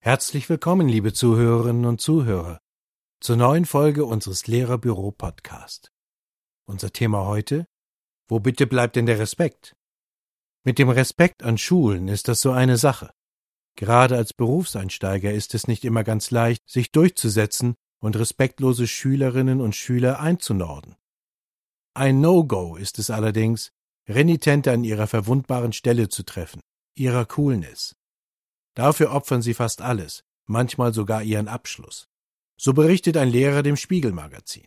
Herzlich willkommen, liebe Zuhörerinnen und Zuhörer, zur neuen Folge unseres Lehrerbüro Podcast. Unser Thema heute Wo bitte bleibt denn der Respekt? Mit dem Respekt an Schulen ist das so eine Sache. Gerade als Berufseinsteiger ist es nicht immer ganz leicht, sich durchzusetzen und respektlose Schülerinnen und Schüler einzunorden. Ein No-Go ist es allerdings, Renitente an ihrer verwundbaren Stelle zu treffen, ihrer Coolness. Dafür opfern sie fast alles, manchmal sogar ihren Abschluss. So berichtet ein Lehrer dem Spiegelmagazin.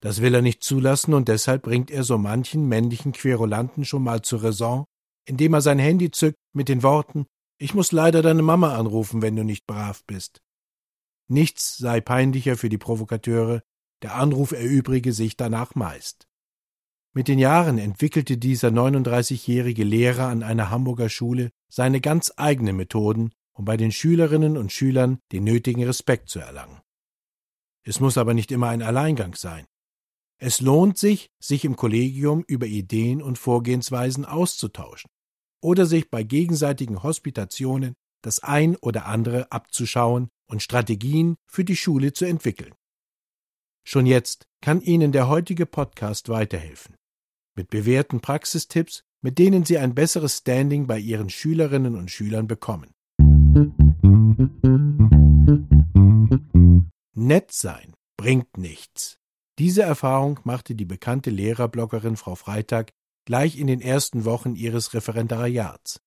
Das will er nicht zulassen und deshalb bringt er so manchen männlichen Querulanten schon mal zur Raison, indem er sein Handy zückt mit den Worten Ich muss leider deine Mama anrufen, wenn du nicht brav bist. Nichts sei peinlicher für die Provokateure, der Anruf erübrige sich danach meist. Mit den Jahren entwickelte dieser 39-jährige Lehrer an einer Hamburger Schule seine ganz eigenen Methoden, um bei den Schülerinnen und Schülern den nötigen Respekt zu erlangen. Es muss aber nicht immer ein Alleingang sein. Es lohnt sich, sich im Kollegium über Ideen und Vorgehensweisen auszutauschen oder sich bei gegenseitigen Hospitationen das ein oder andere abzuschauen und Strategien für die Schule zu entwickeln. Schon jetzt kann Ihnen der heutige Podcast weiterhelfen mit bewährten Praxistipps, mit denen Sie ein besseres Standing bei Ihren Schülerinnen und Schülern bekommen. Nett sein bringt nichts. Diese Erfahrung machte die bekannte Lehrerbloggerin Frau Freitag gleich in den ersten Wochen ihres Referendariats.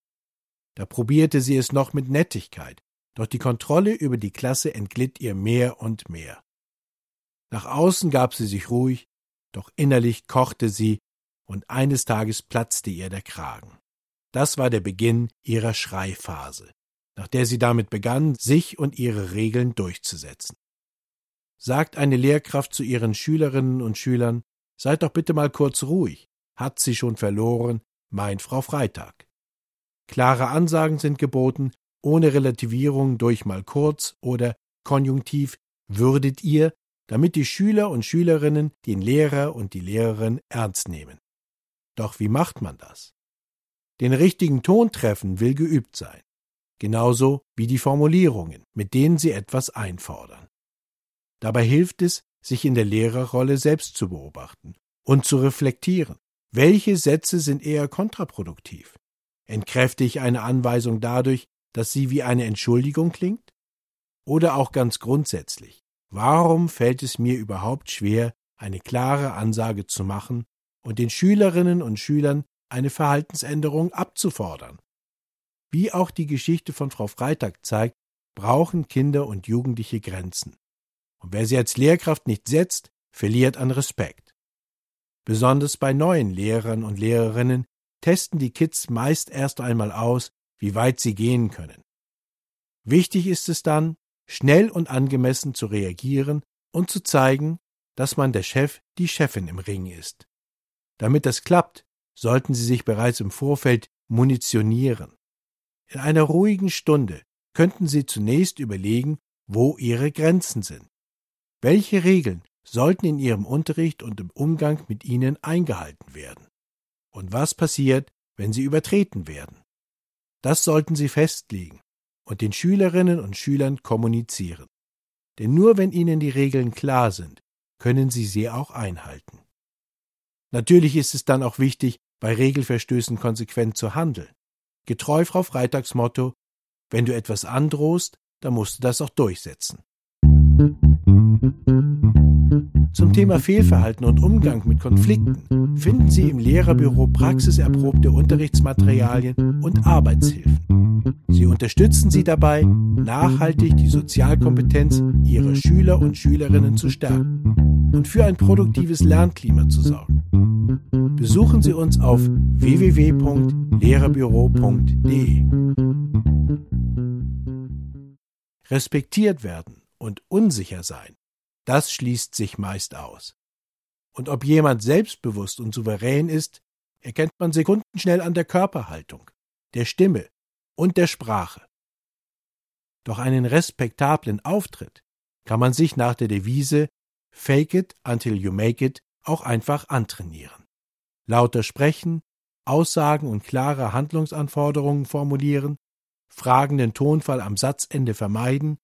Da probierte sie es noch mit Nettigkeit, doch die Kontrolle über die Klasse entglitt ihr mehr und mehr. Nach außen gab sie sich ruhig, doch innerlich kochte sie und eines Tages platzte ihr der Kragen. Das war der Beginn ihrer Schreiphase, nach der sie damit begann, sich und ihre Regeln durchzusetzen. Sagt eine Lehrkraft zu ihren Schülerinnen und Schülern, seid doch bitte mal kurz ruhig, hat sie schon verloren, meint Frau Freitag. Klare Ansagen sind geboten, ohne Relativierung durch mal kurz oder Konjunktiv würdet ihr, damit die Schüler und Schülerinnen den Lehrer und die Lehrerin ernst nehmen. Doch wie macht man das? Den richtigen Ton treffen will geübt sein, genauso wie die Formulierungen, mit denen Sie etwas einfordern. Dabei hilft es, sich in der Lehrerrolle selbst zu beobachten und zu reflektieren. Welche Sätze sind eher kontraproduktiv? Entkräfte ich eine Anweisung dadurch, dass sie wie eine Entschuldigung klingt? Oder auch ganz grundsätzlich, warum fällt es mir überhaupt schwer, eine klare Ansage zu machen und den Schülerinnen und Schülern eine Verhaltensänderung abzufordern. Wie auch die Geschichte von Frau Freitag zeigt, brauchen Kinder und Jugendliche Grenzen. Und wer sie als Lehrkraft nicht setzt, verliert an Respekt. Besonders bei neuen Lehrern und Lehrerinnen testen die Kids meist erst einmal aus, wie weit sie gehen können. Wichtig ist es dann, schnell und angemessen zu reagieren und zu zeigen, dass man der Chef, die Chefin im Ring ist. Damit das klappt, sollten Sie sich bereits im Vorfeld munitionieren. In einer ruhigen Stunde könnten Sie zunächst überlegen, wo Ihre Grenzen sind. Welche Regeln sollten in Ihrem Unterricht und im Umgang mit Ihnen eingehalten werden? Und was passiert, wenn sie übertreten werden? Das sollten Sie festlegen und den Schülerinnen und Schülern kommunizieren. Denn nur wenn Ihnen die Regeln klar sind, können Sie sie auch einhalten. Natürlich ist es dann auch wichtig, bei Regelverstößen konsequent zu handeln. Getreu Frau Freitags Motto, wenn du etwas androhst, dann musst du das auch durchsetzen. Zum Thema Fehlverhalten und Umgang mit Konflikten finden Sie im Lehrerbüro praxiserprobte Unterrichtsmaterialien und Arbeitshilfen. Sie unterstützen Sie dabei, nachhaltig die Sozialkompetenz Ihrer Schüler und Schülerinnen zu stärken und für ein produktives Lernklima zu sorgen. Besuchen Sie uns auf www.lehrerbüro.de. Respektiert werden und unsicher sein das schließt sich meist aus. Und ob jemand selbstbewusst und souverän ist, erkennt man sekundenschnell an der Körperhaltung, der Stimme und der Sprache. Doch einen respektablen Auftritt kann man sich nach der Devise Fake it until you make it auch einfach antrainieren. Lauter sprechen, Aussagen und klare Handlungsanforderungen formulieren, fragenden Tonfall am Satzende vermeiden,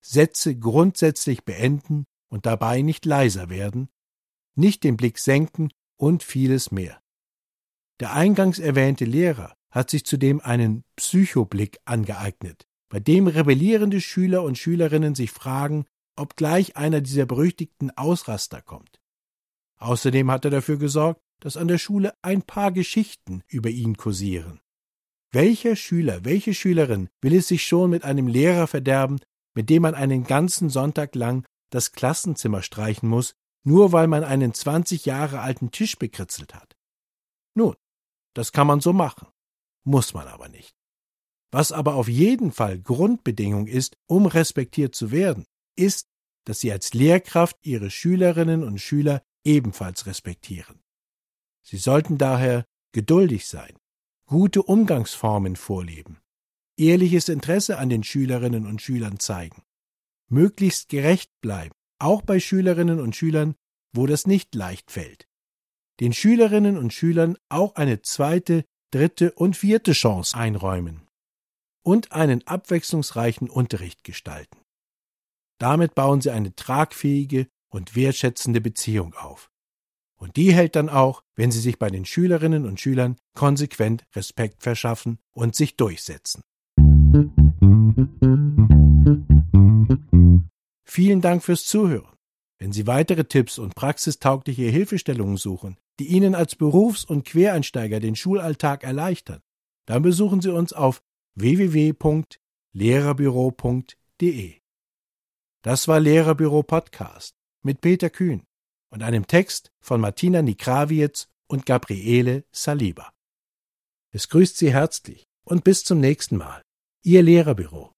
Sätze grundsätzlich beenden und dabei nicht leiser werden, nicht den Blick senken und vieles mehr. Der eingangs erwähnte Lehrer hat sich zudem einen Psychoblick angeeignet, bei dem rebellierende Schüler und Schülerinnen sich fragen, ob gleich einer dieser berüchtigten Ausraster kommt. Außerdem hat er dafür gesorgt, dass an der Schule ein paar Geschichten über ihn kursieren. Welcher Schüler, welche Schülerin will es sich schon mit einem Lehrer verderben, mit dem man einen ganzen Sonntag lang das Klassenzimmer streichen muss, nur weil man einen 20 Jahre alten Tisch bekritzelt hat? Nun, das kann man so machen, muss man aber nicht. Was aber auf jeden Fall Grundbedingung ist, um respektiert zu werden, ist, dass sie als Lehrkraft ihre Schülerinnen und Schüler ebenfalls respektieren. Sie sollten daher geduldig sein, gute Umgangsformen vorleben, ehrliches Interesse an den Schülerinnen und Schülern zeigen, möglichst gerecht bleiben, auch bei Schülerinnen und Schülern, wo das nicht leicht fällt, den Schülerinnen und Schülern auch eine zweite, dritte und vierte Chance einräumen und einen abwechslungsreichen Unterricht gestalten. Damit bauen sie eine tragfähige und wertschätzende Beziehung auf. Und die hält dann auch, wenn sie sich bei den Schülerinnen und Schülern konsequent Respekt verschaffen und sich durchsetzen. Vielen Dank fürs Zuhören. Wenn Sie weitere Tipps und praxistaugliche Hilfestellungen suchen, die Ihnen als Berufs- und Quereinsteiger den Schulalltag erleichtern, dann besuchen Sie uns auf www.lehrerbüro.de. Das war Lehrerbüro Podcast mit Peter Kühn und einem Text von Martina Nikrawiec und Gabriele Saliba. Es grüßt Sie herzlich und bis zum nächsten Mal. Ihr Lehrerbüro.